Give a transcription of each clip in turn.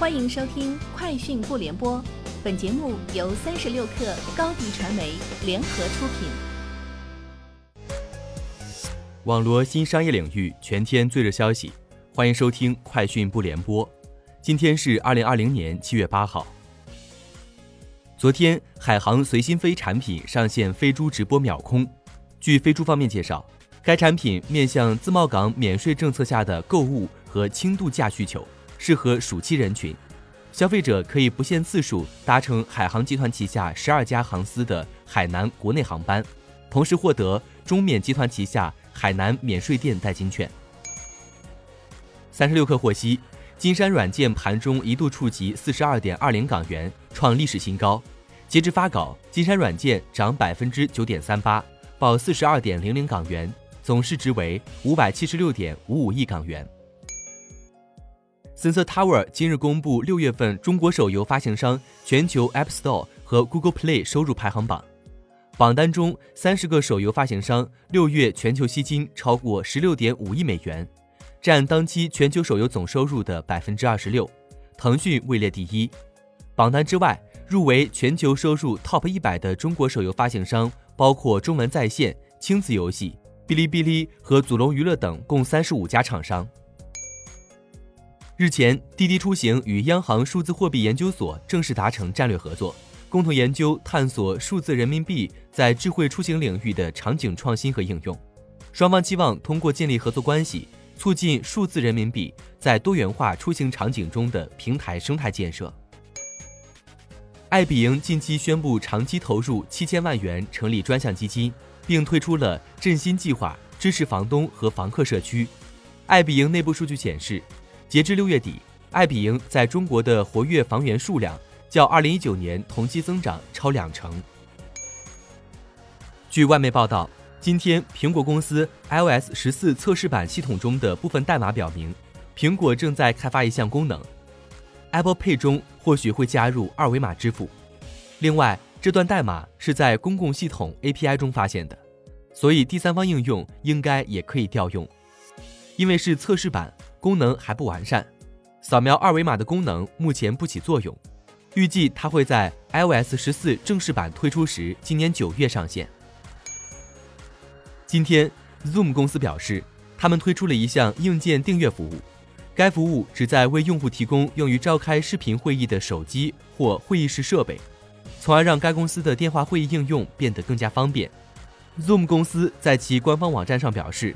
欢迎收听《快讯不联播》，本节目由三十六克高低传媒联合出品。网罗新商业领域全天最热消息，欢迎收听《快讯不联播》。今天是二零二零年七月八号。昨天，海航随心飞产品上线飞猪直播秒空。据飞猪方面介绍，该产品面向自贸港免税政策下的购物和轻度假需求。适合暑期人群，消费者可以不限次数搭乘海航集团旗下十二家航司的海南国内航班，同时获得中免集团旗下海南免税店代金券。三十六氪获悉，金山软件盘中一度触及四十二点二零港元，创历史新高。截至发稿，金山软件涨百分之九点三八，报四十二点零零港元，总市值为五百七十六点五五亿港元。Sensor Tower 今日公布六月份中国手游发行商全球 App Store 和 Google Play 收入排行榜，榜单中三十个手游发行商六月全球吸金超过十六点五亿美元，占当期全球手游总收入的百分之二十六。腾讯位列第一。榜单之外，入围全球收入 Top 一百的中国手游发行商包括中文在线、亲子游戏、哔哩哔哩和祖龙娱乐等共三十五家厂商。日前，滴滴出行与央行数字货币研究所正式达成战略合作，共同研究探索数字人民币在智慧出行领域的场景创新和应用。双方期望通过建立合作关系，促进数字人民币在多元化出行场景中的平台生态建设。爱彼迎近期宣布长期投入七千万元成立专项基金，并推出了振兴计划，支持房东和房客社区。爱彼迎内部数据显示。截至六月底，爱彼迎在中国的活跃房源数量较二零一九年同期增长超两成。据外媒报道，今天苹果公司 iOS 十四测试版系统中的部分代码表明，苹果正在开发一项功能，Apple Pay 中或许会加入二维码支付。另外，这段代码是在公共系统 API 中发现的，所以第三方应用应该也可以调用。因为是测试版。功能还不完善，扫描二维码的功能目前不起作用，预计它会在 iOS 十四正式版推出时，今年九月上线。今天，Zoom 公司表示，他们推出了一项硬件订阅服务，该服务旨在为用户提供用于召开视频会议的手机或会议室设备，从而让该公司的电话会议应用变得更加方便。Zoom 公司在其官方网站上表示。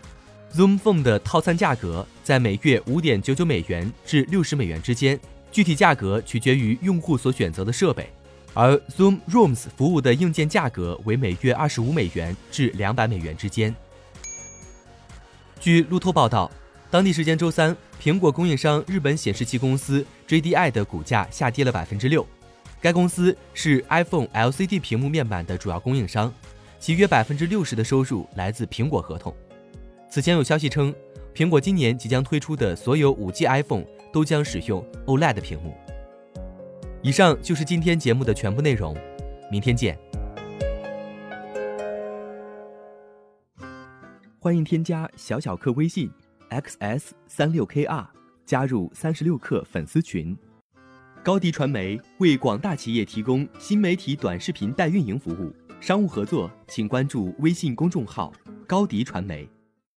Zoom Phone 的套餐价格在每月五点九九美元至六十美元之间，具体价格取决于用户所选择的设备。而 Zoom Rooms 服务的硬件价格为每月二十五美元至两百美元之间。据路透报道，当地时间周三，苹果供应商日本显示器公司 JDI 的股价下跌了百分之六。该公司是 iPhone LCD 屏幕面板的主要供应商，其约百分之六十的收入来自苹果合同。此前有消息称，苹果今年即将推出的所有 5G iPhone 都将使用 OLED 屏幕。以上就是今天节目的全部内容，明天见。欢迎添加小小客微信 xs 三六 kr 加入三十六氪粉丝群。高迪传媒为广大企业提供新媒体短视频代运营服务，商务合作请关注微信公众号高迪传媒。